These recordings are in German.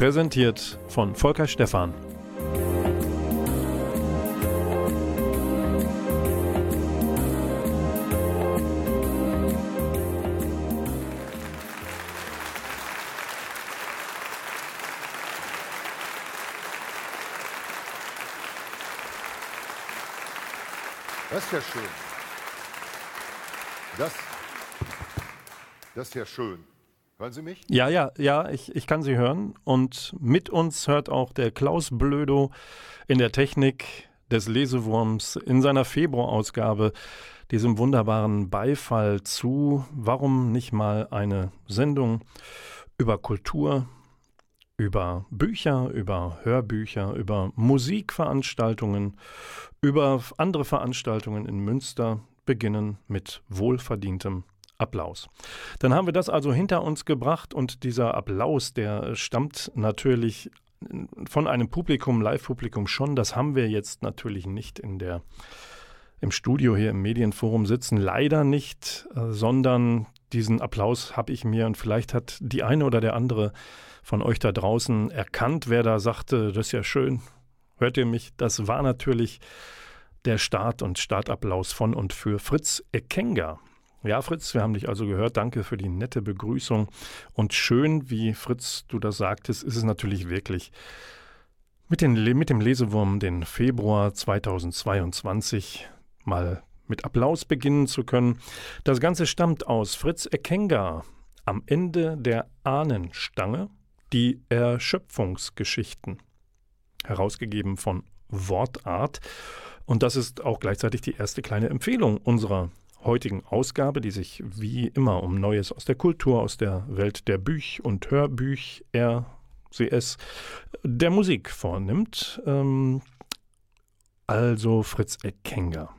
Präsentiert von Volker Stephan. Das ist ja schön. Das, das ist ja schön. Hören Sie mich? Ja, ja, ja, ich, ich kann Sie hören. Und mit uns hört auch der Klaus Blödo in der Technik des Lesewurms in seiner Februarausgabe diesem wunderbaren Beifall zu. Warum nicht mal eine Sendung über Kultur, über Bücher, über Hörbücher, über Musikveranstaltungen, über andere Veranstaltungen in Münster beginnen mit wohlverdientem Applaus. Dann haben wir das also hinter uns gebracht und dieser Applaus, der stammt natürlich von einem Publikum, Live-Publikum schon. Das haben wir jetzt natürlich nicht in der im Studio hier im Medienforum sitzen. Leider nicht, äh, sondern diesen Applaus habe ich mir und vielleicht hat die eine oder der andere von euch da draußen erkannt, wer da sagte, das ist ja schön. Hört ihr mich? Das war natürlich der Start und Startapplaus von und für Fritz Ekenga. Ja, Fritz, wir haben dich also gehört. Danke für die nette Begrüßung. Und schön, wie Fritz, du das sagtest, ist es natürlich wirklich mit, den, mit dem Lesewurm den Februar 2022 mal mit Applaus beginnen zu können. Das Ganze stammt aus Fritz Ekenga am Ende der Ahnenstange, die Erschöpfungsgeschichten, herausgegeben von Wortart. Und das ist auch gleichzeitig die erste kleine Empfehlung unserer heutigen Ausgabe, die sich wie immer um Neues aus der Kultur, aus der Welt der Büch- und Hörbüch, RCS, der Musik vornimmt. Ähm, also Fritz Eckenger.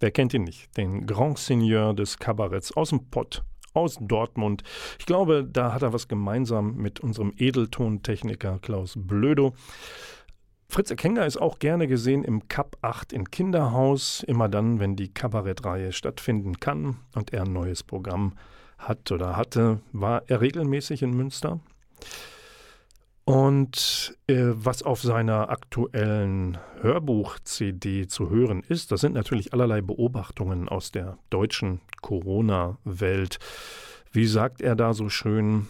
Wer kennt ihn nicht? Den Grand Seigneur des Kabaretts aus dem Pott, aus Dortmund. Ich glaube, da hat er was gemeinsam mit unserem Edeltontechniker Klaus Blödo. Fritz Ekenger ist auch gerne gesehen im Cup 8 in Kinderhaus, immer dann, wenn die Kabarettreihe stattfinden kann und er ein neues Programm hat oder hatte, war er regelmäßig in Münster. Und äh, was auf seiner aktuellen Hörbuch-CD zu hören ist, das sind natürlich allerlei Beobachtungen aus der deutschen Corona-Welt. Wie sagt er da so schön?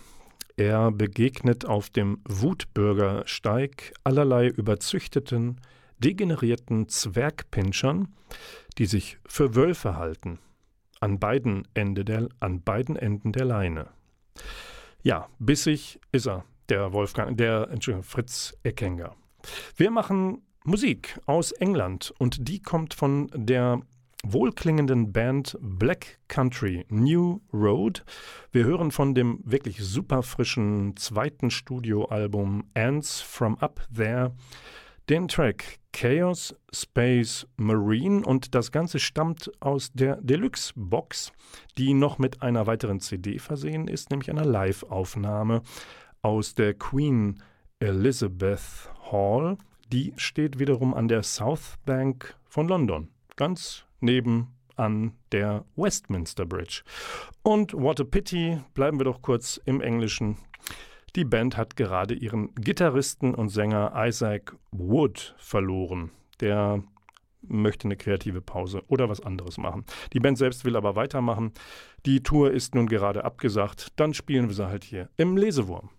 Er begegnet auf dem Wutbürgersteig allerlei überzüchteten, degenerierten Zwergpinschern, die sich für Wölfe halten, an beiden, Ende der, an beiden Enden der Leine. Ja, bissig ist er, der Wolfgang, der Entschuldigung, Fritz Eckenger. Wir machen Musik aus England und die kommt von der wohlklingenden Band Black Country New Road. Wir hören von dem wirklich super frischen zweiten Studioalbum Ants from Up There den Track Chaos Space Marine und das Ganze stammt aus der Deluxe Box, die noch mit einer weiteren CD versehen ist, nämlich einer Live-Aufnahme aus der Queen Elizabeth Hall. Die steht wiederum an der South Bank von London. Ganz nebenan der Westminster Bridge. Und What a Pity, bleiben wir doch kurz im Englischen. Die Band hat gerade ihren Gitarristen und Sänger Isaac Wood verloren. Der möchte eine kreative Pause oder was anderes machen. Die Band selbst will aber weitermachen. Die Tour ist nun gerade abgesagt. Dann spielen wir sie halt hier im Lesewurm.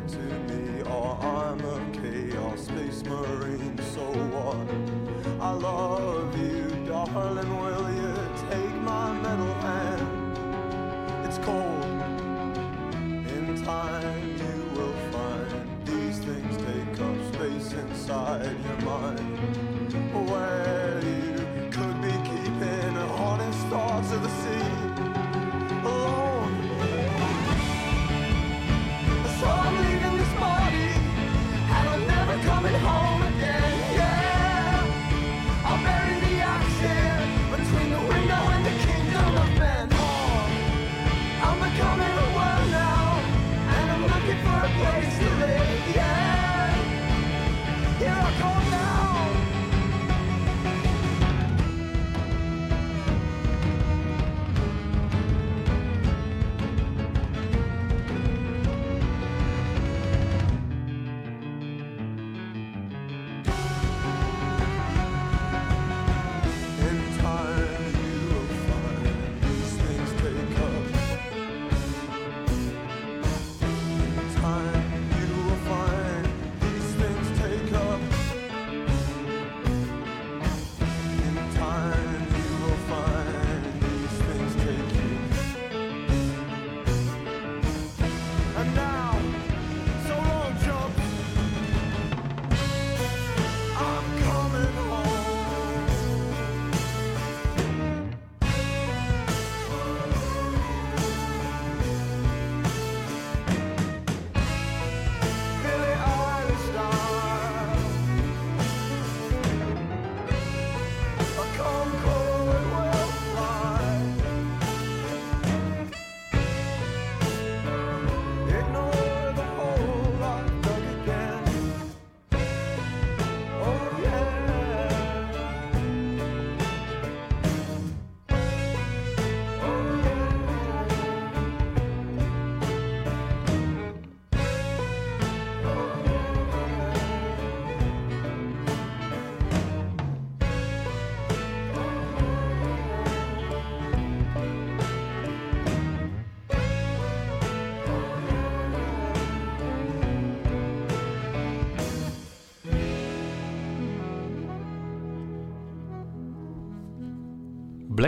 To me? Oh, I'm a chaos space marine, so what? I love you, darling. Will you take my metal hand? It's cold. In time, you will find these things take up space inside your mind. Where you could be keeping honest thoughts of the sea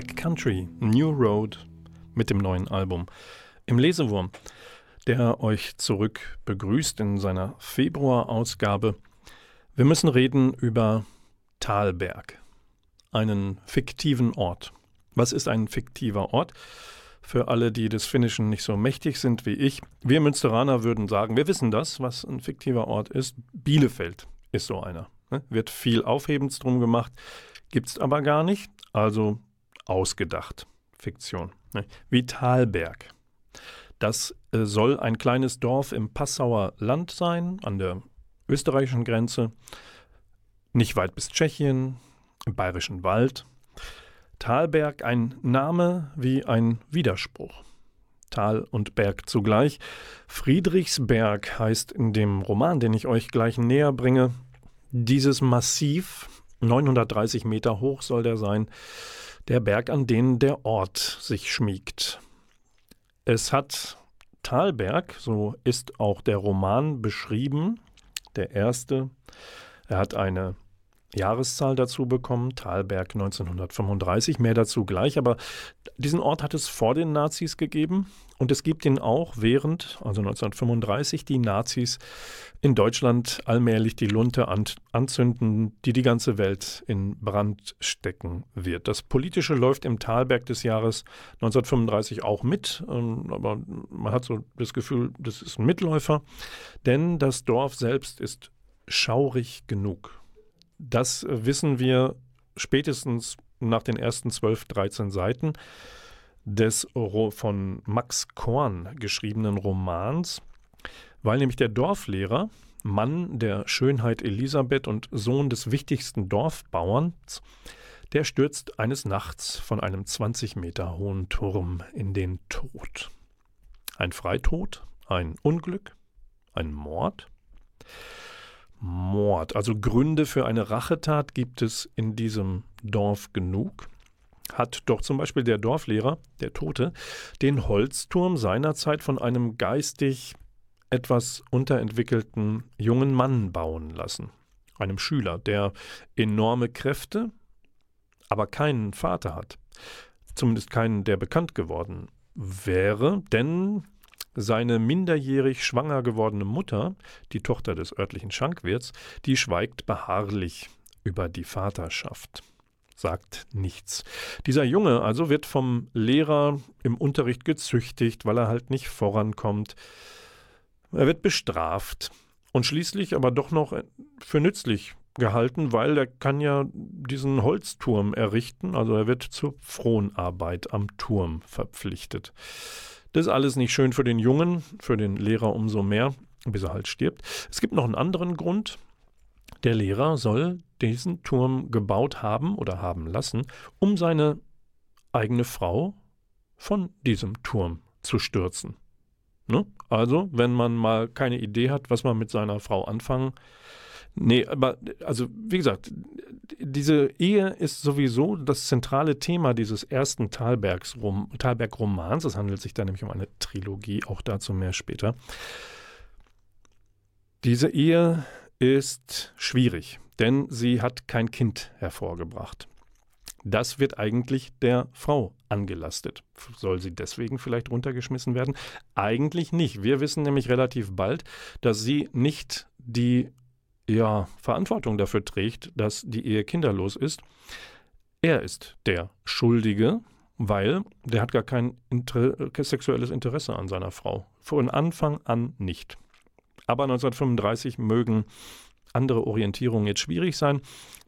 Black Country, New Road mit dem neuen Album. Im Lesewurm, der euch zurück begrüßt in seiner Februarausgabe. Wir müssen reden über Talberg, einen fiktiven Ort. Was ist ein fiktiver Ort? Für alle, die des Finnischen nicht so mächtig sind wie ich. Wir Münsteraner würden sagen, wir wissen das, was ein fiktiver Ort ist. Bielefeld ist so einer. ne? Wird viel Aufhebens drum gemacht, gibt es aber gar nicht. Also ausgedacht. Fiktion. ne? Wie Talberg. Das äh, soll ein kleines Dorf im Passauer Land sein, an der österreichischen Grenze, nicht weit bis Tschechien, im bayerischen Wald. Talberg ein Name wie ein Widerspruch. Tal und Berg zugleich. Friedrichsberg heißt in dem Roman, den ich euch gleich näher bringe, dieses Massiv, 930 Meter hoch soll der sein, der Berg, an den der Ort sich schmiegt. Es hat Talberg, so ist auch der Roman beschrieben, der erste. Er hat eine Jahreszahl dazu bekommen, Talberg 1935, mehr dazu gleich, aber diesen Ort hat es vor den Nazis gegeben. Und es gibt ihn auch während, also 1935, die Nazis in Deutschland allmählich die Lunte an, anzünden, die die ganze Welt in Brand stecken wird. Das Politische läuft im Talberg des Jahres 1935 auch mit, ähm, aber man hat so das Gefühl, das ist ein Mitläufer, denn das Dorf selbst ist schaurig genug. Das wissen wir spätestens nach den ersten 12, 13 Seiten des von Max Korn geschriebenen Romans, weil nämlich der Dorflehrer, Mann der Schönheit Elisabeth und Sohn des wichtigsten Dorfbauerns, der stürzt eines Nachts von einem 20 Meter hohen Turm in den Tod. Ein Freitod, ein Unglück, ein Mord. Mord, also Gründe für eine Rachetat gibt es in diesem Dorf genug. Hat doch zum Beispiel der Dorflehrer, der Tote, den Holzturm seinerzeit von einem geistig etwas unterentwickelten jungen Mann bauen lassen. Einem Schüler, der enorme Kräfte, aber keinen Vater hat. Zumindest keinen, der bekannt geworden wäre, denn seine minderjährig schwanger gewordene Mutter, die Tochter des örtlichen Schankwirts, die schweigt beharrlich über die Vaterschaft, sagt nichts. Dieser Junge also wird vom Lehrer im Unterricht gezüchtigt, weil er halt nicht vorankommt. Er wird bestraft und schließlich aber doch noch für nützlich gehalten, weil er kann ja diesen Holzturm errichten, also er wird zur Fronarbeit am Turm verpflichtet. Das ist alles nicht schön für den Jungen, für den Lehrer umso mehr, bis er halt stirbt. Es gibt noch einen anderen Grund. Der Lehrer soll diesen Turm gebaut haben oder haben lassen, um seine eigene Frau von diesem Turm zu stürzen. Ne? Also, wenn man mal keine Idee hat, was man mit seiner Frau anfangen Nee, aber also wie gesagt, diese Ehe ist sowieso das zentrale Thema dieses ersten Talberg-Romans. Es handelt sich da nämlich um eine Trilogie, auch dazu mehr später. Diese Ehe ist schwierig, denn sie hat kein Kind hervorgebracht. Das wird eigentlich der Frau angelastet. Soll sie deswegen vielleicht runtergeschmissen werden? Eigentlich nicht. Wir wissen nämlich relativ bald, dass sie nicht die ja, Verantwortung dafür trägt, dass die Ehe kinderlos ist. Er ist der Schuldige, weil der hat gar kein Inter sexuelles Interesse an seiner Frau. Von Anfang an nicht. Aber 1935 mögen andere Orientierungen jetzt schwierig sein.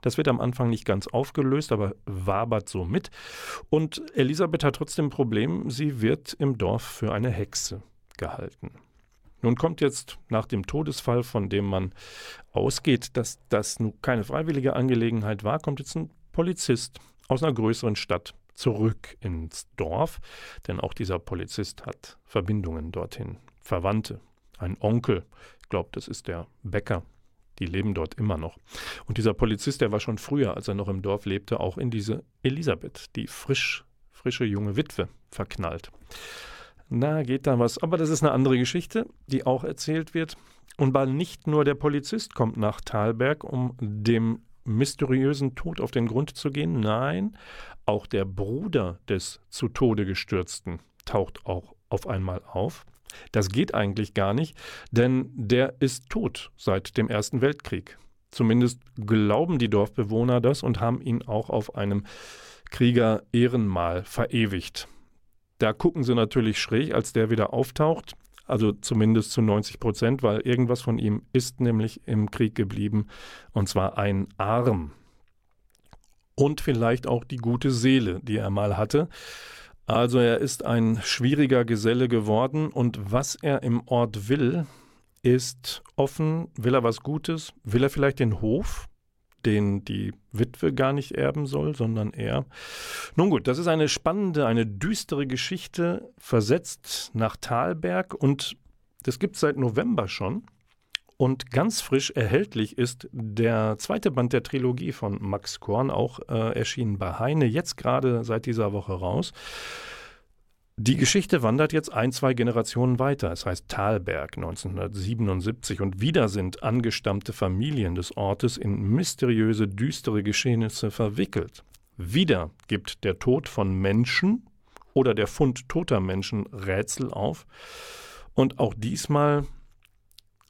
Das wird am Anfang nicht ganz aufgelöst, aber wabert so mit. Und Elisabeth hat trotzdem ein Problem, sie wird im Dorf für eine Hexe gehalten. Nun kommt jetzt nach dem Todesfall, von dem man ausgeht, dass das nun keine freiwillige Angelegenheit war, kommt jetzt ein Polizist aus einer größeren Stadt zurück ins Dorf, denn auch dieser Polizist hat Verbindungen dorthin, Verwandte, ein Onkel, ich glaube, das ist der Bäcker, die leben dort immer noch. Und dieser Polizist, der war schon früher, als er noch im Dorf lebte, auch in diese Elisabeth, die frisch, frische junge Witwe, verknallt. Na, geht da was. Aber das ist eine andere Geschichte, die auch erzählt wird. Und weil nicht nur der Polizist kommt nach Thalberg, um dem mysteriösen Tod auf den Grund zu gehen, nein, auch der Bruder des zu Tode gestürzten taucht auch auf einmal auf. Das geht eigentlich gar nicht, denn der ist tot seit dem Ersten Weltkrieg. Zumindest glauben die Dorfbewohner das und haben ihn auch auf einem Krieger-Ehrenmal verewigt. Da gucken sie natürlich schräg, als der wieder auftaucht. Also zumindest zu 90 Prozent, weil irgendwas von ihm ist nämlich im Krieg geblieben. Und zwar ein Arm. Und vielleicht auch die gute Seele, die er mal hatte. Also er ist ein schwieriger Geselle geworden und was er im Ort will, ist offen, will er was Gutes, will er vielleicht den Hof, den die Witwe gar nicht erben soll, sondern er. Nun gut, das ist eine spannende, eine düstere Geschichte, versetzt nach Talberg und das gibt es seit November schon. Und ganz frisch erhältlich ist der zweite Band der Trilogie von Max Korn, auch äh, erschienen bei Heine, jetzt gerade seit dieser Woche raus. Die Geschichte wandert jetzt ein, zwei Generationen weiter. Es heißt Talberg 1977 und wieder sind angestammte Familien des Ortes in mysteriöse, düstere Geschehnisse verwickelt. Wieder gibt der Tod von Menschen oder der Fund toter Menschen Rätsel auf. Und auch diesmal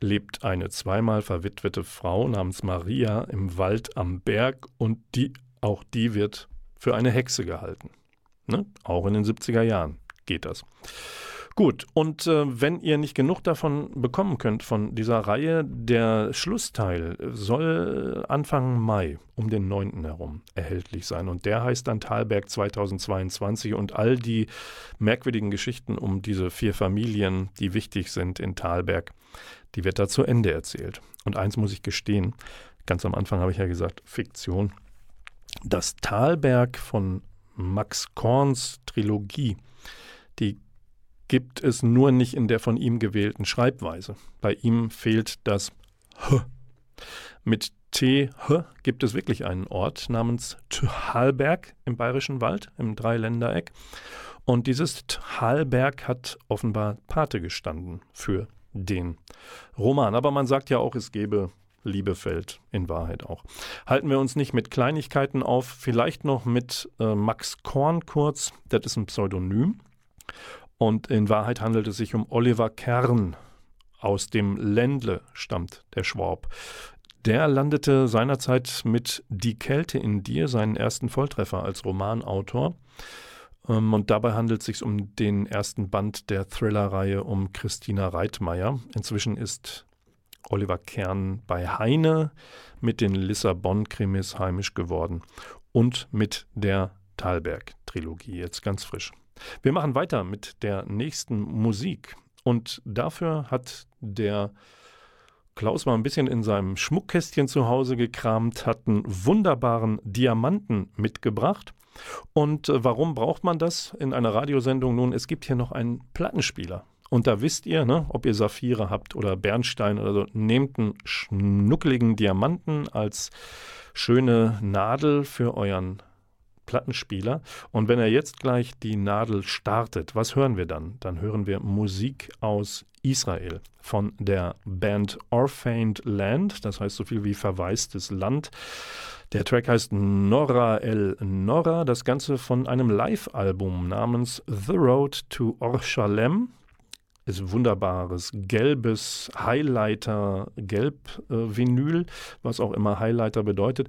lebt eine zweimal verwitwete Frau namens Maria im Wald am Berg und die, auch die wird für eine Hexe gehalten. Ne? Auch in den 70er Jahren geht das. Gut, und äh, wenn ihr nicht genug davon bekommen könnt, von dieser Reihe, der Schlussteil soll Anfang Mai um den 9. herum erhältlich sein. Und der heißt dann Talberg 2022 und all die merkwürdigen Geschichten um diese vier Familien, die wichtig sind in Talberg, die wird da zu Ende erzählt. Und eins muss ich gestehen, ganz am Anfang habe ich ja gesagt, Fiktion. Das Talberg von Max Korns Trilogie, die gibt es nur nicht in der von ihm gewählten Schreibweise. Bei ihm fehlt das H. Mit T H gibt es wirklich einen Ort namens Thalberg im Bayerischen Wald, im Dreiländereck. Und dieses Thalberg hat offenbar Pate gestanden für den Roman. Aber man sagt ja auch, es gebe Liebefeld in Wahrheit auch. Halten wir uns nicht mit Kleinigkeiten auf, vielleicht noch mit äh, Max Korn kurz, das ist ein Pseudonym. Und in Wahrheit handelt es sich um Oliver Kern. Aus dem Ländle stammt der Schwab. Der landete seinerzeit mit Die Kälte in dir seinen ersten Volltreffer als Romanautor. Ähm, und dabei handelt es sich um den ersten Band der Thriller-Reihe um Christina Reitmeier. Inzwischen ist Oliver Kern bei Heine mit den Lissabon-Krimis heimisch geworden und mit der Thalberg-Trilogie, jetzt ganz frisch. Wir machen weiter mit der nächsten Musik und dafür hat der Klaus mal ein bisschen in seinem Schmuckkästchen zu Hause gekramt, hat einen wunderbaren Diamanten mitgebracht. Und äh, warum braucht man das in einer Radiosendung? Nun, es gibt hier noch einen Plattenspieler. Und da wisst ihr, ne, ob ihr Saphire habt oder Bernstein oder so, nehmt einen schnuckeligen Diamanten als schöne Nadel für euren Plattenspieler. Und wenn er jetzt gleich die Nadel startet, was hören wir dann? Dann hören wir Musik aus Israel von der Band Orphaned Land, das heißt so viel wie verwaistes Land. Der Track heißt Nora El Nora, das Ganze von einem Live-Album namens The Road to Orshalem ist wunderbares gelbes Highlighter Gelb äh, Vinyl, was auch immer Highlighter bedeutet.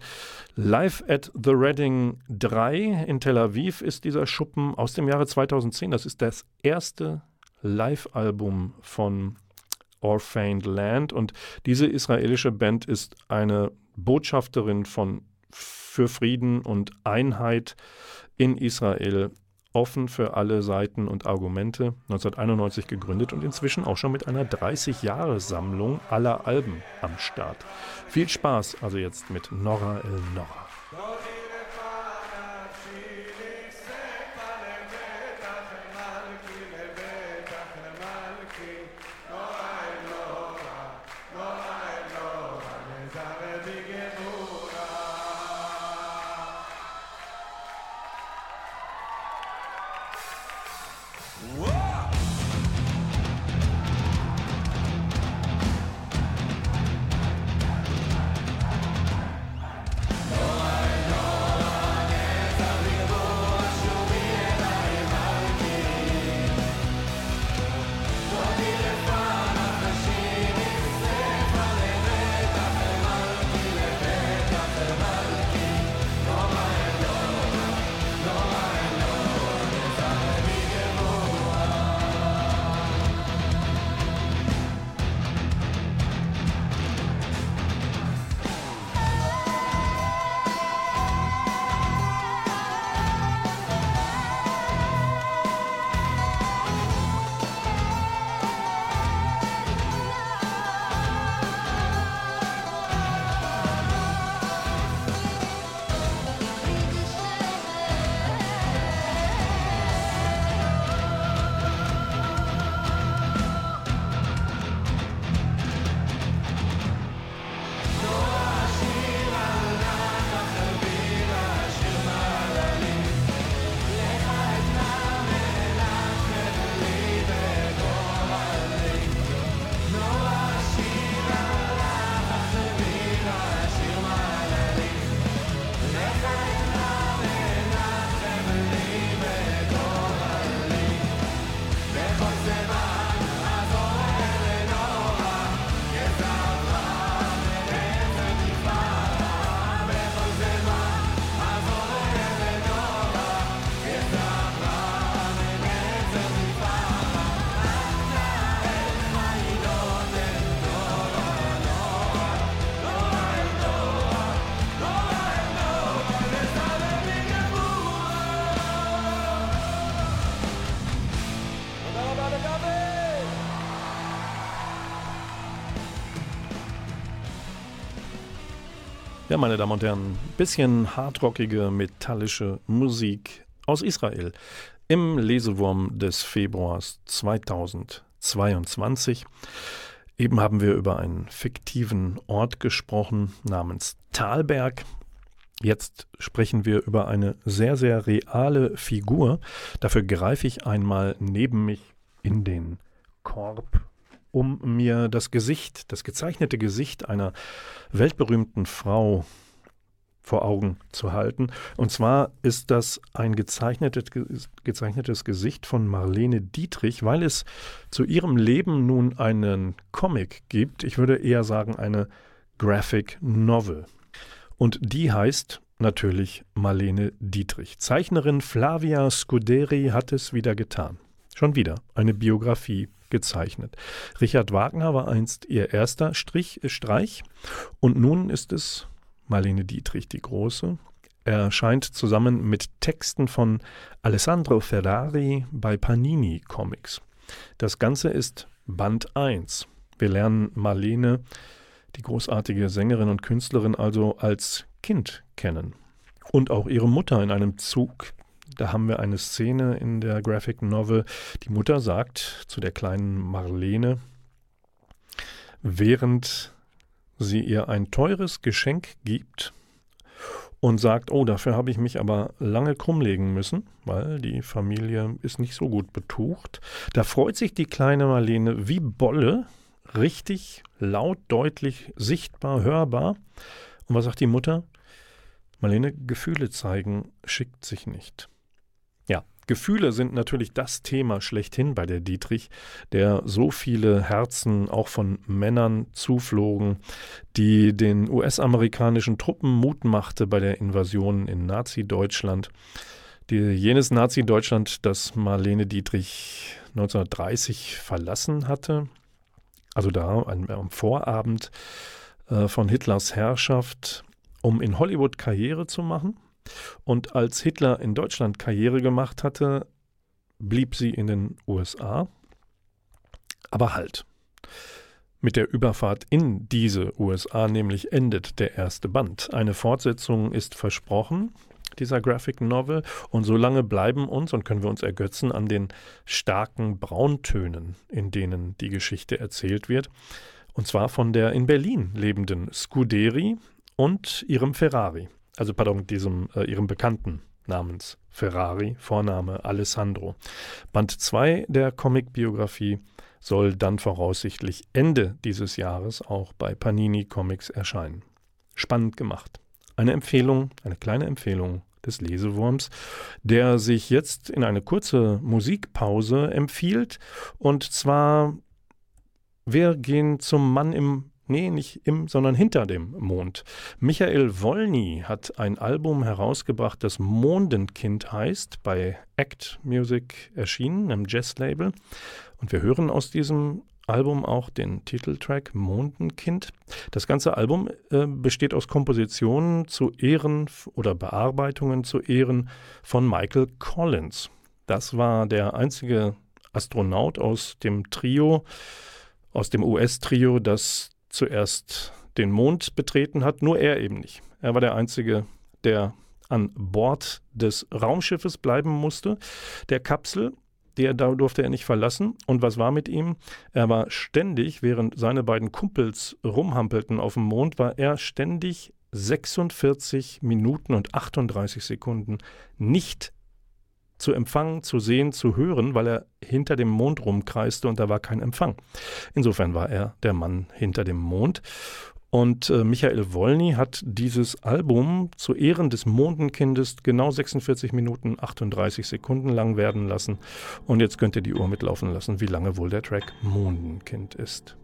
Live at the Reading 3 in Tel Aviv ist dieser Schuppen aus dem Jahre 2010. Das ist das erste Live-Album von Orphaned Land und diese israelische Band ist eine Botschafterin von für Frieden und Einheit in Israel offen für alle Seiten und Argumente, 1991 gegründet und inzwischen auch schon mit einer 30-Jahres-Sammlung aller Alben am Start. Viel Spaß also jetzt mit Nora El Nora. Ja, meine Damen und Herren, bisschen hardrockige, metallische Musik aus Israel im Lesewurm des Februars 2022. Eben haben wir über einen fiktiven Ort gesprochen namens Talberg. Jetzt sprechen wir über eine sehr, sehr reale Figur. Dafür greife ich einmal neben mich in den Korb um mir das Gesicht, das gezeichnete Gesicht einer weltberühmten Frau vor Augen zu halten. Und zwar ist das ein gezeichnetes, gezeichnetes Gesicht von Marlene Dietrich, weil es zu ihrem Leben nun einen Comic gibt. Ich würde eher sagen eine Graphic Novel. Und die heißt natürlich Marlene Dietrich. Zeichnerin Flavia Scuderi hat es wieder getan. Schon wieder eine Biografie gezeichnet. Richard Wagner war einst ihr erster Strich, äh, Streich und nun ist es Marlene Dietrich die Große. Er scheint zusammen mit Texten von Alessandro Ferrari bei Panini Comics. Das Ganze ist Band 1. Wir lernen Marlene, die großartige Sängerin und Künstlerin, also als Kind kennen. Und auch ihre Mutter in einem Zug da haben wir eine Szene in der Graphic Novel. Die Mutter sagt zu der kleinen Marlene, während sie ihr ein teures Geschenk gibt und sagt, oh, dafür habe ich mich aber lange krummlegen müssen, weil die Familie ist nicht so gut betucht. Da freut sich die kleine Marlene wie Bolle, richtig laut, deutlich, sichtbar, hörbar. Und was sagt die Mutter? Marlene, Gefühle zeigen schickt sich nicht. Gefühle sind natürlich das Thema schlechthin bei der Dietrich, der so viele Herzen auch von Männern zuflogen, die den US-amerikanischen Truppen Mut machte bei der Invasion in Nazi-Deutschland. jenes Nazi-Deutschland, das Marlene Dietrich 1930 verlassen hatte, also da am Vorabend äh, von Hitlers Herrschaft, um in Hollywood Karriere zu machen. Und als Hitler in Deutschland Karriere gemacht hatte, blieb sie in den USA. Aber halt. Mit der Überfahrt in diese USA nämlich endet der erste Band. Eine Fortsetzung ist versprochen, dieser Graphic Novel, und so lange bleiben uns und können wir uns ergötzen an den starken Brauntönen, in denen die Geschichte erzählt wird. Und zwar von der in Berlin lebenden Scuderi und ihrem Ferrari also pardon, diesem äh, ihrem Bekannten namens Ferrari, Vorname Alessandro. Band 2 der Comicbiografie soll dann voraussichtlich Ende dieses Jahres auch bei Panini Comics erscheinen. Spannend gemacht. Eine Empfehlung, eine kleine Empfehlung des Lesewurms, der sich jetzt in eine kurze Musikpause empfiehlt. Und zwar, wir gehen zum Mann im Nee, nicht im, sondern hinter dem Mond. Michael Wolny hat ein Album herausgebracht, das Mondenkind heißt, bei Act Music erschienen, einem Jazz-Label. Und wir hören aus diesem Album auch den Titeltrack Mondenkind. Das ganze Album äh, besteht aus Kompositionen zu Ehren oder Bearbeitungen zu Ehren von Michael Collins. Das war der einzige Astronaut aus dem Trio, aus dem US-Trio, das zuerst den Mond betreten hat, nur er eben nicht. Er war der Einzige, der an Bord des Raumschiffes bleiben musste, der Kapsel, der da durfte er nicht verlassen. Und was war mit ihm? Er war ständig, während seine beiden Kumpels rumhampelten auf dem Mond, war er ständig 46 Minuten und 38 Sekunden nicht zu empfangen, zu sehen, zu hören, weil er hinter dem Mond rumkreiste und da war kein Empfang. Insofern war er der Mann hinter dem Mond. Und äh, Michael Wolny hat dieses Album zu Ehren des Mondenkindes genau 46 Minuten 38 Sekunden lang werden lassen. Und jetzt könnt ihr die Uhr mitlaufen lassen, wie lange wohl der Track Mondenkind ist.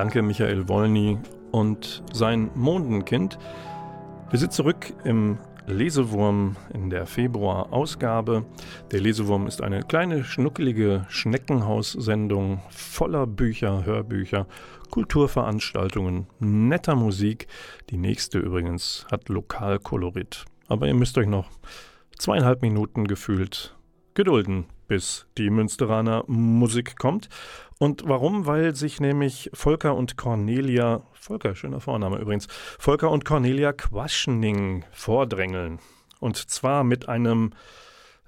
Danke Michael Wolny und sein Mondenkind. Wir sind zurück im Lesewurm in der Februar-Ausgabe. Der Lesewurm ist eine kleine, schnuckelige Schneckenhaussendung voller Bücher, Hörbücher, Kulturveranstaltungen, netter Musik. Die nächste übrigens hat Lokalkolorit. Aber ihr müsst euch noch zweieinhalb Minuten gefühlt gedulden, bis die Münsteraner Musik kommt. Und warum? Weil sich nämlich Volker und Cornelia, Volker, schöner Vorname übrigens, Volker und Cornelia Quaschning vordrängeln. Und zwar mit einem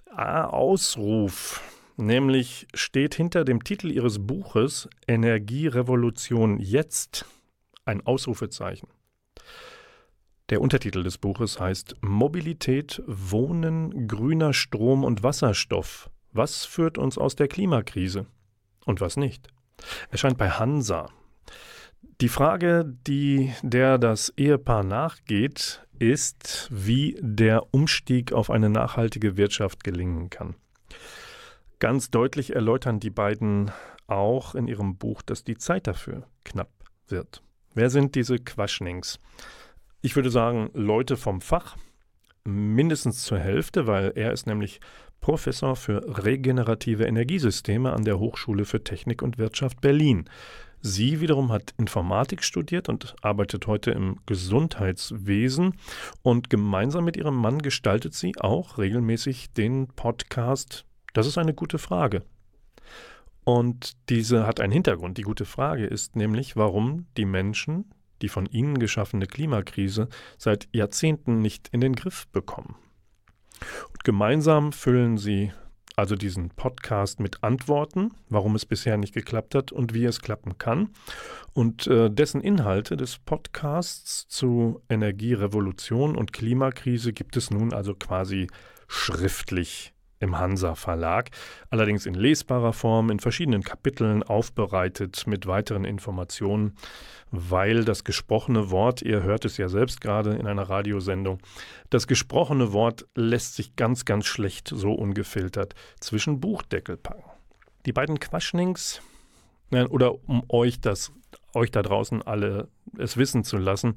Ausruf. Nämlich steht hinter dem Titel ihres Buches Energierevolution jetzt ein Ausrufezeichen. Der Untertitel des Buches heißt Mobilität, Wohnen, grüner Strom und Wasserstoff. Was führt uns aus der Klimakrise? und was nicht. Erscheint bei Hansa. Die Frage, die der das Ehepaar nachgeht, ist, wie der Umstieg auf eine nachhaltige Wirtschaft gelingen kann. Ganz deutlich erläutern die beiden auch in ihrem Buch, dass die Zeit dafür knapp wird. Wer sind diese Quaschnings? Ich würde sagen, Leute vom Fach, mindestens zur Hälfte, weil er ist nämlich Professor für regenerative Energiesysteme an der Hochschule für Technik und Wirtschaft Berlin. Sie wiederum hat Informatik studiert und arbeitet heute im Gesundheitswesen. Und gemeinsam mit ihrem Mann gestaltet sie auch regelmäßig den Podcast Das ist eine gute Frage. Und diese hat einen Hintergrund. Die gute Frage ist nämlich, warum die Menschen die von ihnen geschaffene Klimakrise seit Jahrzehnten nicht in den Griff bekommen. Und gemeinsam füllen sie also diesen Podcast mit Antworten, warum es bisher nicht geklappt hat und wie es klappen kann. Und äh, dessen Inhalte des Podcasts zu Energierevolution und Klimakrise gibt es nun also quasi schriftlich im Hansa Verlag, allerdings in lesbarer Form, in verschiedenen Kapiteln aufbereitet mit weiteren Informationen, weil das gesprochene Wort, ihr hört es ja selbst gerade in einer Radiosendung, das gesprochene Wort lässt sich ganz, ganz schlecht so ungefiltert zwischen Buchdeckel packen. Die beiden Quaschnings, oder um euch das, euch da draußen alle es wissen zu lassen,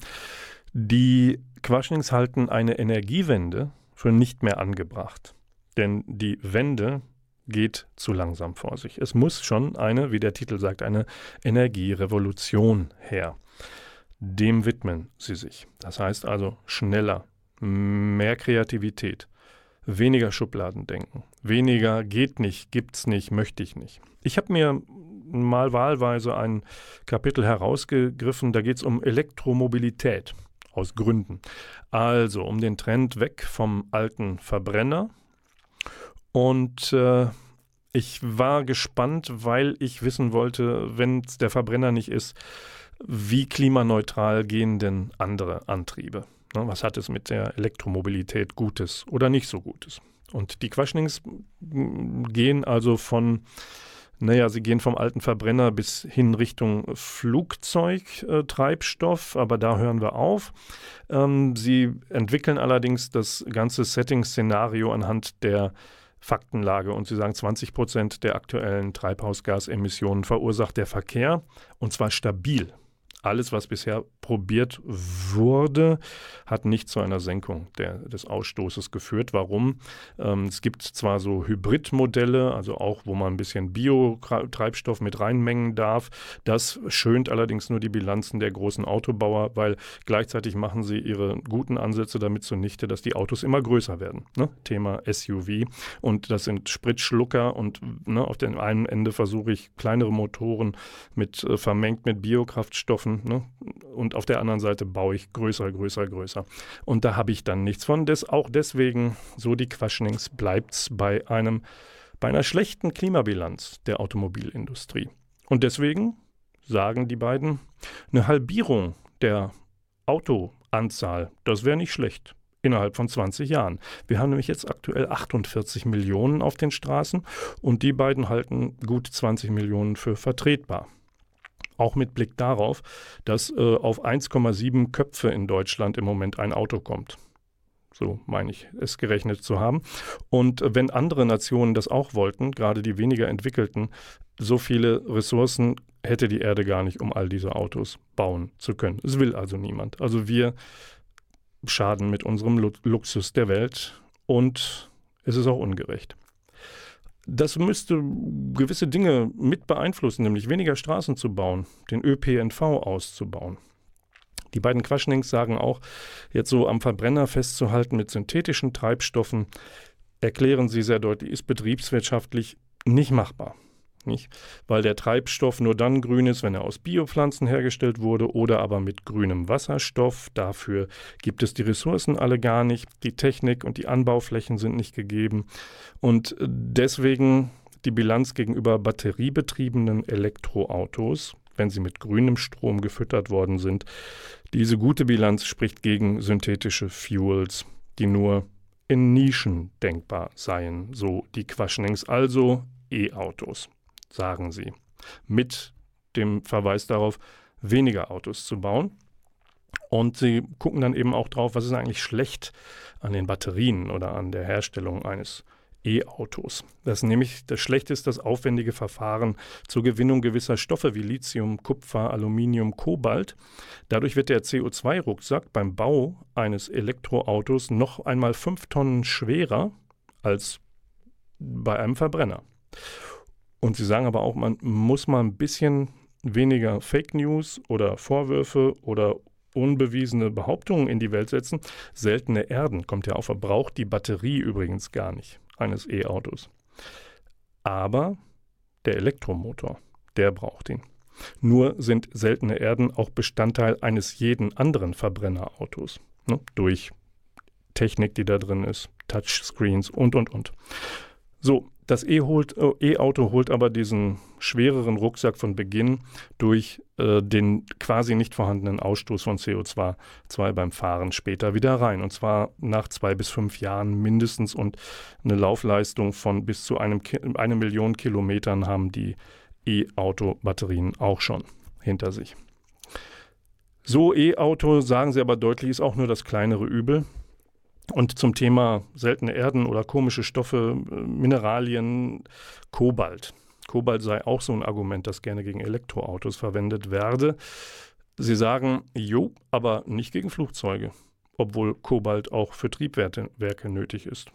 die Quaschnings halten eine Energiewende für nicht mehr angebracht. Denn die Wende geht zu langsam vor sich. Es muss schon eine, wie der Titel sagt, eine Energierevolution her. Dem widmen sie sich. Das heißt also schneller, mehr Kreativität, weniger Schubladendenken, weniger geht nicht, gibt's nicht, möchte ich nicht. Ich habe mir mal wahlweise ein Kapitel herausgegriffen, da geht es um Elektromobilität aus Gründen. Also um den Trend weg vom alten Verbrenner und äh, ich war gespannt, weil ich wissen wollte, wenn es der Verbrenner nicht ist, wie klimaneutral gehen denn andere Antriebe? Ne, was hat es mit der Elektromobilität Gutes oder nicht so Gutes? Und die Quaschnings gehen also von, naja, sie gehen vom alten Verbrenner bis hin Richtung Flugzeugtreibstoff, aber da hören wir auf. Ähm, sie entwickeln allerdings das ganze Setting-Szenario anhand der Faktenlage. Und Sie sagen, 20 Prozent der aktuellen Treibhausgasemissionen verursacht der Verkehr und zwar stabil alles, was bisher probiert wurde, hat nicht zu einer Senkung der, des Ausstoßes geführt. Warum? Ähm, es gibt zwar so Hybridmodelle, also auch, wo man ein bisschen Biotreibstoff mit reinmengen darf. Das schönt allerdings nur die Bilanzen der großen Autobauer, weil gleichzeitig machen sie ihre guten Ansätze damit zunichte, dass die Autos immer größer werden. Ne? Thema SUV. Und das sind Spritschlucker und ne, auf dem einen Ende versuche ich kleinere Motoren mit äh, vermengt mit Biokraftstoffen Ne? Und auf der anderen Seite baue ich größer, größer, größer. Und da habe ich dann nichts von. Des, auch deswegen, so die Quaschnings, bleibt es bei bei einer schlechten Klimabilanz der Automobilindustrie. Und deswegen sagen die beiden, eine Halbierung der Autoanzahl, das wäre nicht schlecht innerhalb von 20 Jahren. Wir haben nämlich jetzt aktuell 48 Millionen auf den Straßen und die beiden halten gut 20 Millionen für vertretbar. Auch mit Blick darauf, dass äh, auf 1,7 Köpfe in Deutschland im Moment ein Auto kommt. So meine ich es gerechnet zu haben. Und wenn andere Nationen das auch wollten, gerade die weniger entwickelten, so viele Ressourcen hätte die Erde gar nicht, um all diese Autos bauen zu können. Es will also niemand. Also wir schaden mit unserem Luxus der Welt und es ist auch ungerecht. Das müsste gewisse Dinge mit beeinflussen, nämlich weniger Straßen zu bauen, den ÖPNV auszubauen. Die beiden Quaschnings sagen auch, jetzt so am Verbrenner festzuhalten mit synthetischen Treibstoffen, erklären sie sehr deutlich, ist betriebswirtschaftlich nicht machbar. Nicht? Weil der Treibstoff nur dann grün ist, wenn er aus Biopflanzen hergestellt wurde oder aber mit grünem Wasserstoff. Dafür gibt es die Ressourcen alle gar nicht. Die Technik und die Anbauflächen sind nicht gegeben. Und deswegen die Bilanz gegenüber batteriebetriebenen Elektroautos, wenn sie mit grünem Strom gefüttert worden sind, diese gute Bilanz spricht gegen synthetische Fuels, die nur in Nischen denkbar seien, so die Quaschnings, also E-Autos, sagen sie, mit dem Verweis darauf, weniger Autos zu bauen. Und sie gucken dann eben auch drauf, was ist eigentlich schlecht an den Batterien oder an der Herstellung eines E-Autos. Das nämlich das Schlechte ist das aufwendige Verfahren zur Gewinnung gewisser Stoffe wie Lithium, Kupfer, Aluminium, Kobalt. Dadurch wird der CO2-Rucksack beim Bau eines Elektroautos noch einmal fünf Tonnen schwerer als bei einem Verbrenner. Und sie sagen aber auch, man muss mal ein bisschen weniger Fake News oder Vorwürfe oder unbewiesene Behauptungen in die Welt setzen. Seltene Erden kommt ja auf, verbraucht die Batterie übrigens gar nicht eines E-Autos. Aber der Elektromotor, der braucht ihn. Nur sind seltene Erden auch Bestandteil eines jeden anderen Verbrennerautos. Ne? Durch Technik, die da drin ist, Touchscreens und, und, und. So, das äh, E-Auto holt aber diesen schwereren Rucksack von Beginn durch äh, den quasi nicht vorhandenen Ausstoß von CO2 beim Fahren später wieder rein. Und zwar nach zwei bis fünf Jahren mindestens. Und eine Laufleistung von bis zu einem Ki eine Million Kilometern haben die E-Auto-Batterien auch schon hinter sich. So E-Auto, sagen sie aber deutlich, ist auch nur das kleinere Übel. Und zum Thema seltene Erden oder komische Stoffe, äh, Mineralien, Kobalt. Kobalt sei auch so ein Argument, das gerne gegen Elektroautos verwendet werde. Sie sagen, jo, aber nicht gegen Flugzeuge, obwohl Kobalt auch für Triebwerke nötig ist.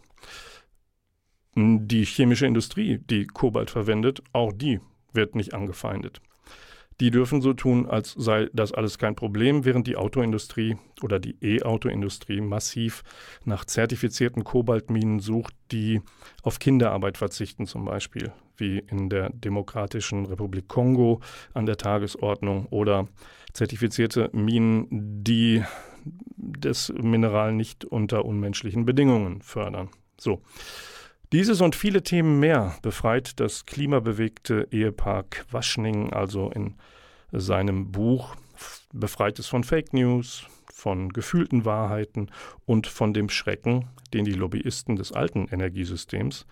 Die chemische Industrie, die Kobalt verwendet, auch die wird nicht angefeindet. Die dürfen so tun, als sei das alles kein Problem, während die Autoindustrie oder die E-Auto-Industrie massiv nach zertifizierten Kobaltminen sucht, die auf Kinderarbeit verzichten zum Beispiel, wie in der Demokratischen Republik Kongo an der Tagesordnung oder zertifizierte Minen, die das Mineral nicht unter unmenschlichen Bedingungen fördern. So. Dieses und viele Themen mehr befreit das klimabewegte Ehepaar Quaschning also in seinem Buch Befreit es von Fake News, von gefühlten Wahrheiten und von dem Schrecken, den die Lobbyisten des alten Energiesystems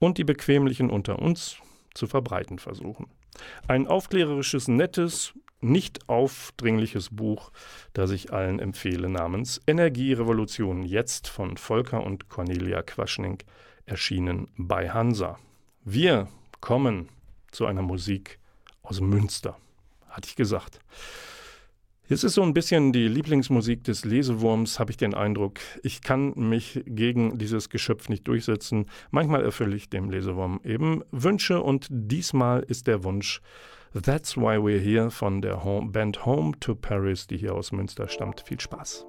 und die Bequemlichen unter uns zu verbreiten versuchen. Ein aufklärerisches, nettes, nicht aufdringliches Buch, das ich allen empfehle, namens Energierevolution jetzt von Volker und Cornelia Quaschning erschienen bei Hansa. Wir kommen zu einer Musik aus Münster, hatte ich gesagt. Es ist so ein bisschen die Lieblingsmusik des Lesewurms, habe ich den Eindruck. Ich kann mich gegen dieses Geschöpf nicht durchsetzen. Manchmal erfülle ich dem Lesewurm eben Wünsche und diesmal ist der Wunsch That's Why We're Here von der Band Home to Paris, die hier aus Münster stammt. Viel Spaß.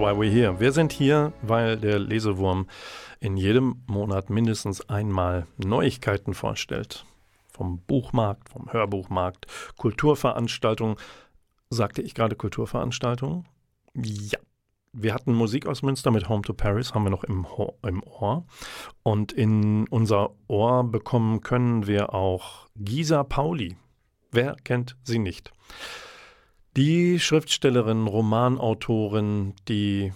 Why we're here. Wir sind hier, weil der Lesewurm in jedem Monat mindestens einmal Neuigkeiten vorstellt. Vom Buchmarkt, vom Hörbuchmarkt, Kulturveranstaltungen. Sagte ich gerade Kulturveranstaltungen? Ja. Wir hatten Musik aus Münster mit Home to Paris, haben wir noch im, Ho im Ohr. Und in unser Ohr bekommen können wir auch Gisa Pauli. Wer kennt sie nicht? Die Schriftstellerin, Romanautorin, die,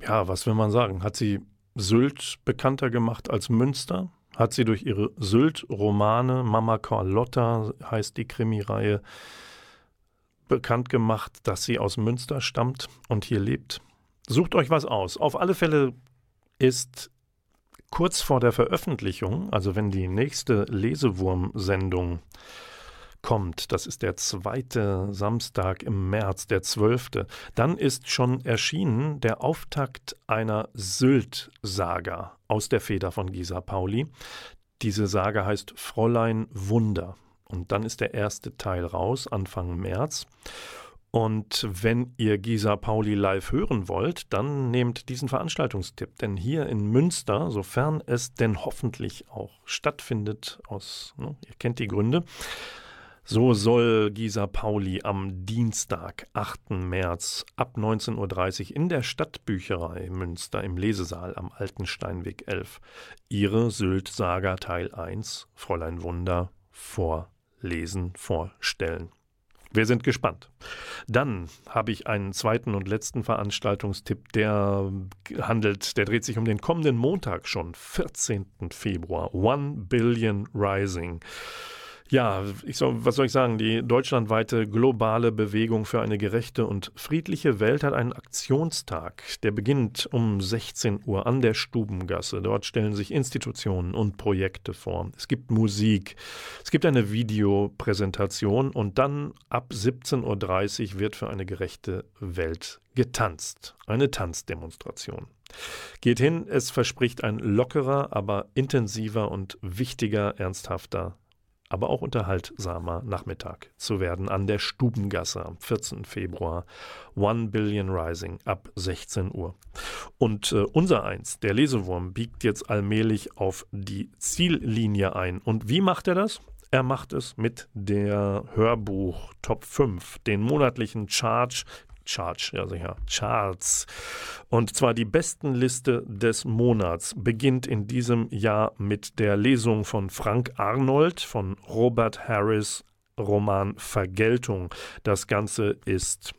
ja, was will man sagen, hat sie Sylt bekannter gemacht als Münster? Hat sie durch ihre Sylt-Romane, Mama Carlotta heißt die Krimireihe, bekannt gemacht, dass sie aus Münster stammt und hier lebt? Sucht euch was aus. Auf alle Fälle ist kurz vor der Veröffentlichung, also wenn die nächste Lesewurm-Sendung kommt, das ist der zweite Samstag im März, der zwölfte, dann ist schon erschienen der Auftakt einer Sylt-Saga aus der Feder von Gisa Pauli. Diese Saga heißt Fräulein Wunder. Und dann ist der erste Teil raus, Anfang März. Und wenn ihr Gisa Pauli live hören wollt, dann nehmt diesen Veranstaltungstipp. Denn hier in Münster, sofern es denn hoffentlich auch stattfindet, aus, ne, ihr kennt die Gründe, so soll Gisa Pauli am Dienstag, 8. März ab 19.30 Uhr in der Stadtbücherei Münster im Lesesaal am Alten Steinweg 11 ihre Sylt-Saga Teil 1 Fräulein Wunder vorlesen, vorstellen. Wir sind gespannt. Dann habe ich einen zweiten und letzten Veranstaltungstipp, der handelt, der dreht sich um den kommenden Montag schon, 14. Februar, One Billion Rising. Ja, ich soll, was soll ich sagen? Die deutschlandweite globale Bewegung für eine gerechte und friedliche Welt hat einen Aktionstag. Der beginnt um 16 Uhr an der Stubengasse. Dort stellen sich Institutionen und Projekte vor. Es gibt Musik, es gibt eine Videopräsentation und dann ab 17.30 Uhr wird für eine gerechte Welt getanzt. Eine Tanzdemonstration. Geht hin, es verspricht ein lockerer, aber intensiver und wichtiger, ernsthafter aber auch unterhaltsamer Nachmittag zu werden an der Stubengasse am 14. Februar. One Billion Rising ab 16 Uhr. Und äh, unser Eins, der Lesewurm, biegt jetzt allmählich auf die Ziellinie ein. Und wie macht er das? Er macht es mit der Hörbuch Top 5, den monatlichen Charge Charts, ja sicher, Charts. Und zwar die Bestenliste des Monats beginnt in diesem Jahr mit der Lesung von Frank Arnold von Robert Harris Roman Vergeltung. Das Ganze ist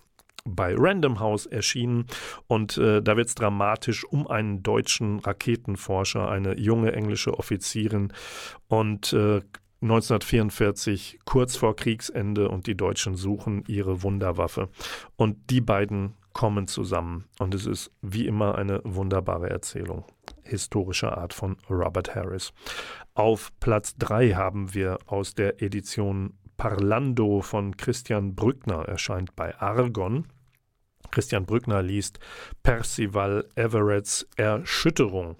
bei Random House erschienen und äh, da wird es dramatisch um einen deutschen Raketenforscher, eine junge englische Offizierin und äh, 1944, kurz vor Kriegsende, und die Deutschen suchen ihre Wunderwaffe. Und die beiden kommen zusammen. Und es ist wie immer eine wunderbare Erzählung historischer Art von Robert Harris. Auf Platz 3 haben wir aus der Edition Parlando von Christian Brückner, erscheint bei Argon. Christian Brückner liest Percival Everetts Erschütterung.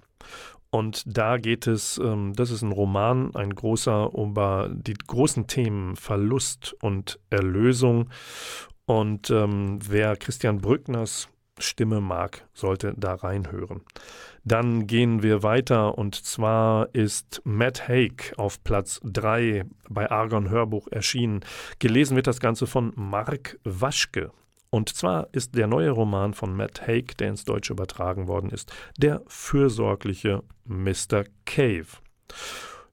Und da geht es, ähm, das ist ein Roman, ein großer über die großen Themen Verlust und Erlösung. Und ähm, wer Christian Brückners Stimme mag, sollte da reinhören. Dann gehen wir weiter und zwar ist Matt Haig auf Platz 3 bei Argon Hörbuch erschienen. Gelesen wird das Ganze von Mark Waschke. Und zwar ist der neue Roman von Matt Haig, der ins Deutsche übertragen worden ist, Der fürsorgliche Mr. Cave.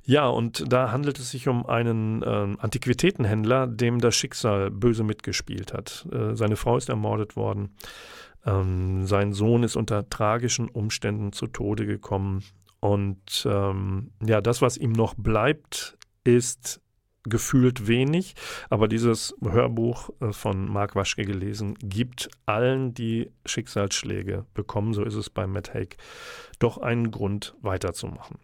Ja, und da handelt es sich um einen äh, Antiquitätenhändler, dem das Schicksal böse mitgespielt hat. Äh, seine Frau ist ermordet worden. Ähm, sein Sohn ist unter tragischen Umständen zu Tode gekommen. Und ähm, ja, das, was ihm noch bleibt, ist gefühlt wenig, aber dieses Hörbuch äh, von Mark Waschke gelesen gibt allen, die Schicksalsschläge bekommen, so ist es bei Matt Haig, doch einen Grund weiterzumachen.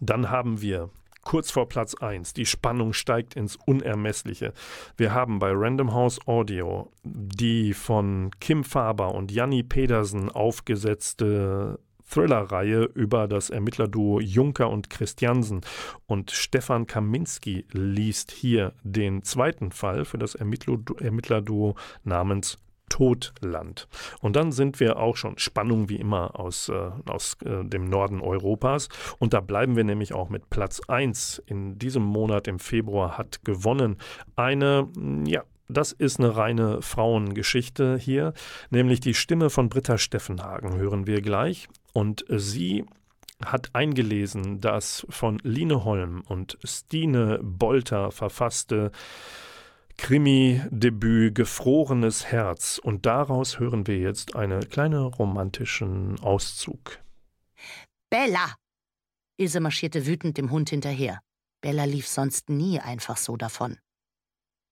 Dann haben wir kurz vor Platz 1. Die Spannung steigt ins Unermessliche. Wir haben bei Random House Audio die von Kim Faber und Janni Pedersen aufgesetzte Thriller-Reihe über das Ermittlerduo Juncker und Christiansen. Und Stefan Kaminski liest hier den zweiten Fall für das Ermittlerduo namens Todland. Und dann sind wir auch schon Spannung wie immer aus, äh, aus äh, dem Norden Europas. Und da bleiben wir nämlich auch mit Platz 1 in diesem Monat im Februar hat gewonnen eine, ja, das ist eine reine Frauengeschichte hier, nämlich die Stimme von Britta Steffenhagen hören wir gleich. Und sie hat eingelesen das von Line Holm und Stine Bolter verfasste Krimi-Debüt Gefrorenes Herz. Und daraus hören wir jetzt einen kleinen romantischen Auszug. Bella! Ilse marschierte wütend dem Hund hinterher. Bella lief sonst nie einfach so davon.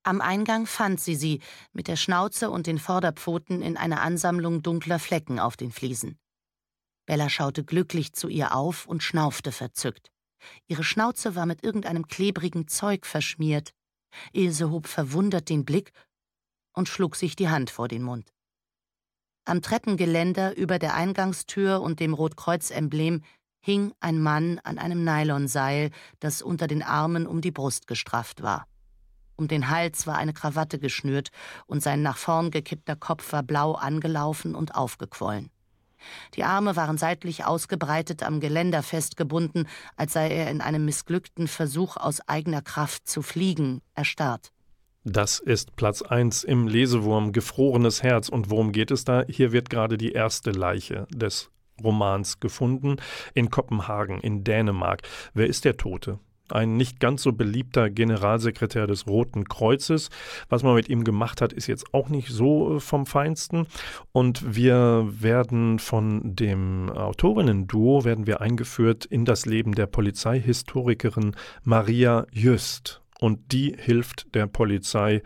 Am Eingang fand sie sie, mit der Schnauze und den Vorderpfoten in einer Ansammlung dunkler Flecken auf den Fliesen. Bella schaute glücklich zu ihr auf und schnaufte verzückt. Ihre Schnauze war mit irgendeinem klebrigen Zeug verschmiert. Ilse hob verwundert den Blick und schlug sich die Hand vor den Mund. Am Treppengeländer über der Eingangstür und dem Rotkreuz-Emblem hing ein Mann an einem Nylonseil, das unter den Armen um die Brust gestrafft war. Um den Hals war eine Krawatte geschnürt und sein nach vorn gekippter Kopf war blau angelaufen und aufgequollen. Die Arme waren seitlich ausgebreitet am Geländer festgebunden, als sei er in einem missglückten Versuch aus eigener Kraft zu fliegen erstarrt. Das ist Platz 1 im Lesewurm Gefrorenes Herz. Und worum geht es da? Hier wird gerade die erste Leiche des Romans gefunden in Kopenhagen in Dänemark. Wer ist der Tote? Ein nicht ganz so beliebter Generalsekretär des Roten Kreuzes. Was man mit ihm gemacht hat, ist jetzt auch nicht so äh, vom Feinsten. Und wir werden von dem Autorinnen-Duo werden wir eingeführt in das Leben der Polizeihistorikerin Maria Jüst. Und die hilft der Polizei,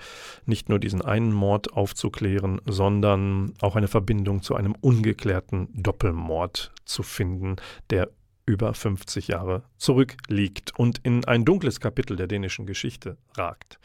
nicht nur diesen einen Mord aufzuklären, sondern auch eine Verbindung zu einem ungeklärten Doppelmord zu finden, der über 50 Jahre zurückliegt und in ein dunkles Kapitel der dänischen Geschichte ragt.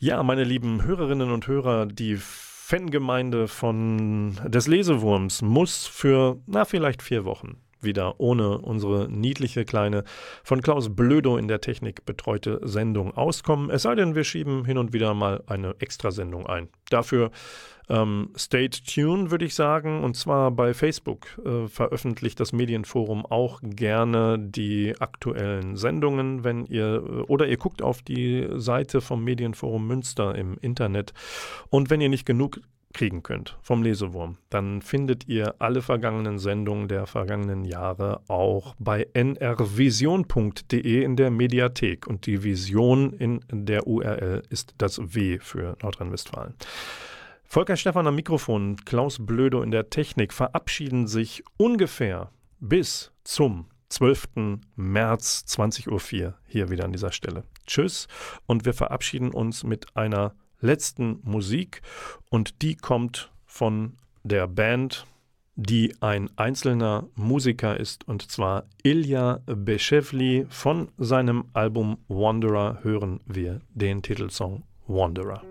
Ja, meine lieben Hörerinnen und Hörer, die Fangemeinde von des Lesewurms muss für, na, vielleicht vier Wochen wieder ohne unsere niedliche kleine von Klaus Blödo in der Technik betreute Sendung auskommen. Es sei denn, wir schieben hin und wieder mal eine Extrasendung ein. Dafür ähm, stay tuned, würde ich sagen. Und zwar bei Facebook äh, veröffentlicht das Medienforum auch gerne die aktuellen Sendungen, wenn ihr äh, oder ihr guckt auf die Seite vom Medienforum Münster im Internet. Und wenn ihr nicht genug kriegen könnt vom Lesewurm, dann findet ihr alle vergangenen Sendungen der vergangenen Jahre auch bei nrvision.de in der Mediathek. Und die Vision in der URL ist das W für Nordrhein-Westfalen. Volker Stephan am Mikrofon, Klaus Blödo in der Technik verabschieden sich ungefähr bis zum 12. März 20.04 Uhr hier wieder an dieser Stelle. Tschüss und wir verabschieden uns mit einer letzten Musik und die kommt von der Band, die ein einzelner Musiker ist und zwar Ilya Beschevli. Von seinem Album Wanderer hören wir den Titelsong Wanderer.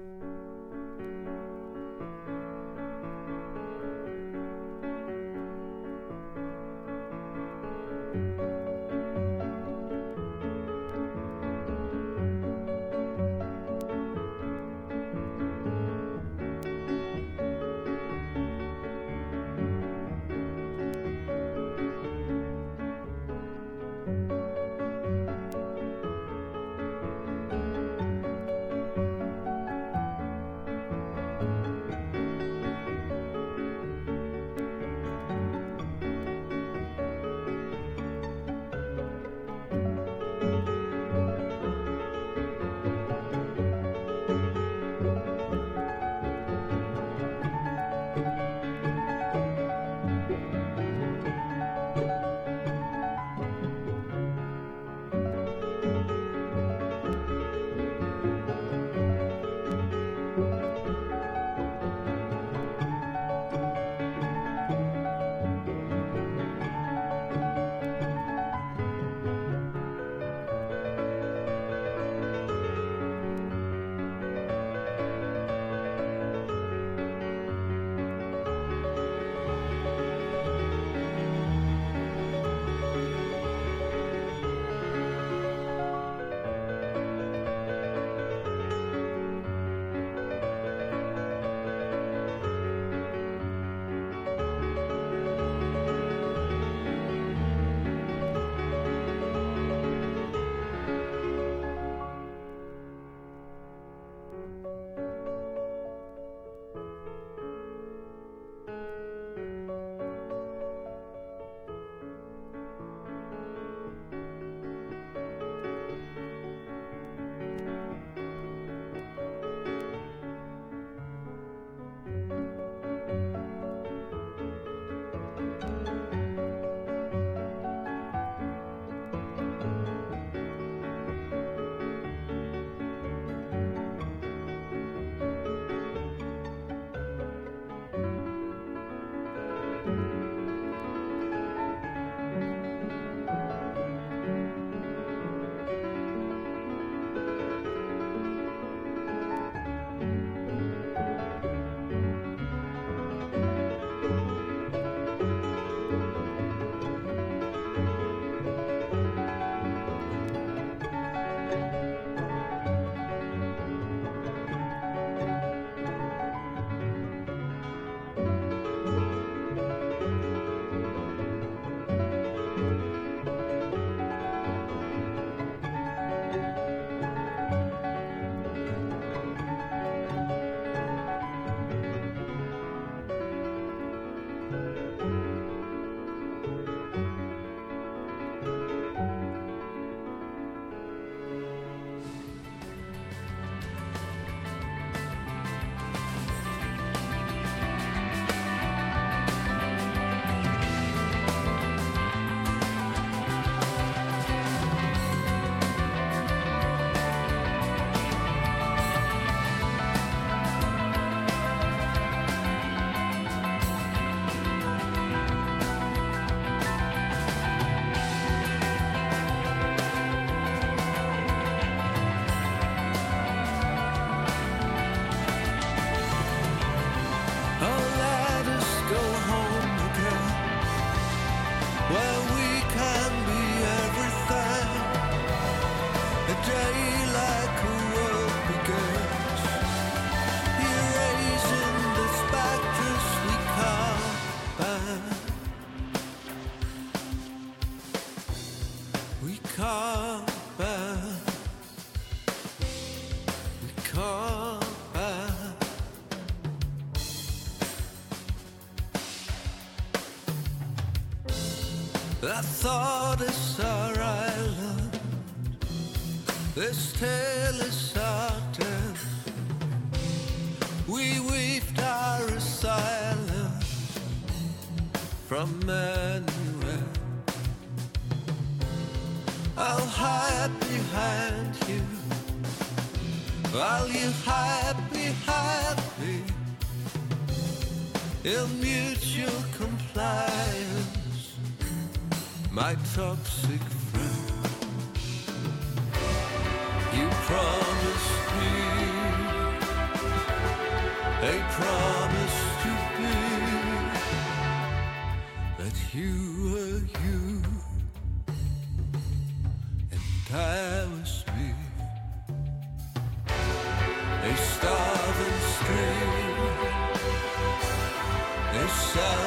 I thought it's our island. This tale is our death. We weaved our asylum from anywhere. I'll hide behind you. While you hide behind me in mutual compliance my toxic friend. You promised me a promise to be that you were you and I was me. A starving string, a sound.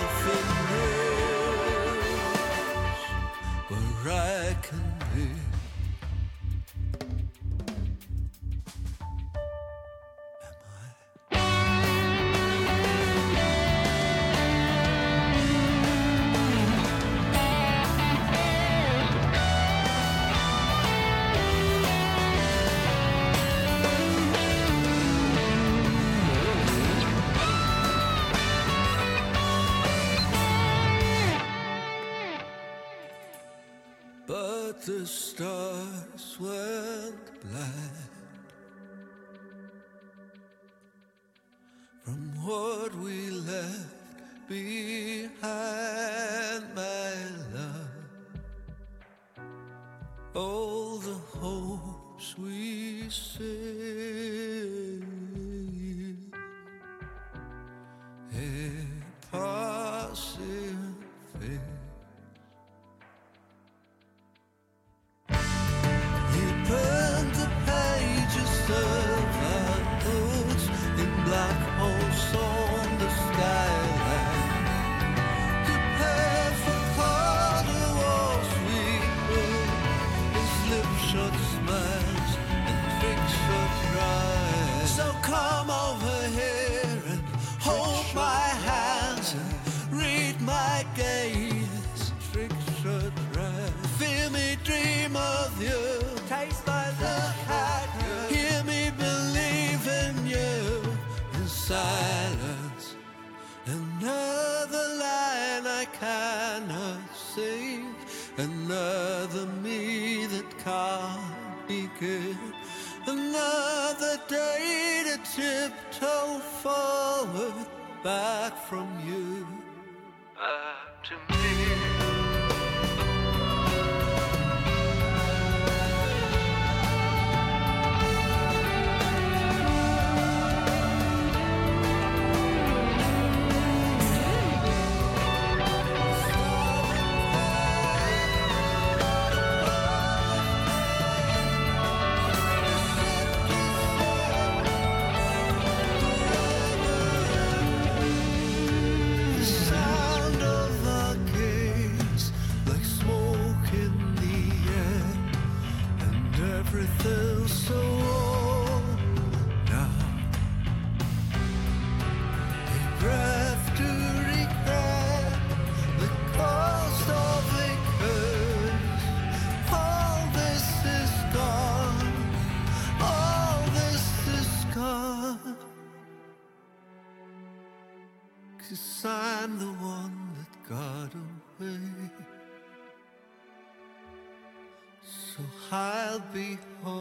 Be home.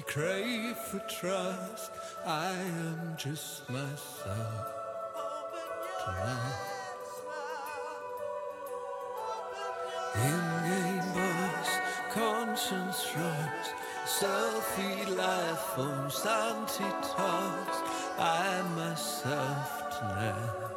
I crave for trust. I am just myself tonight. In game boys, conscience rush, selfie life forms anti talks. I myself tonight.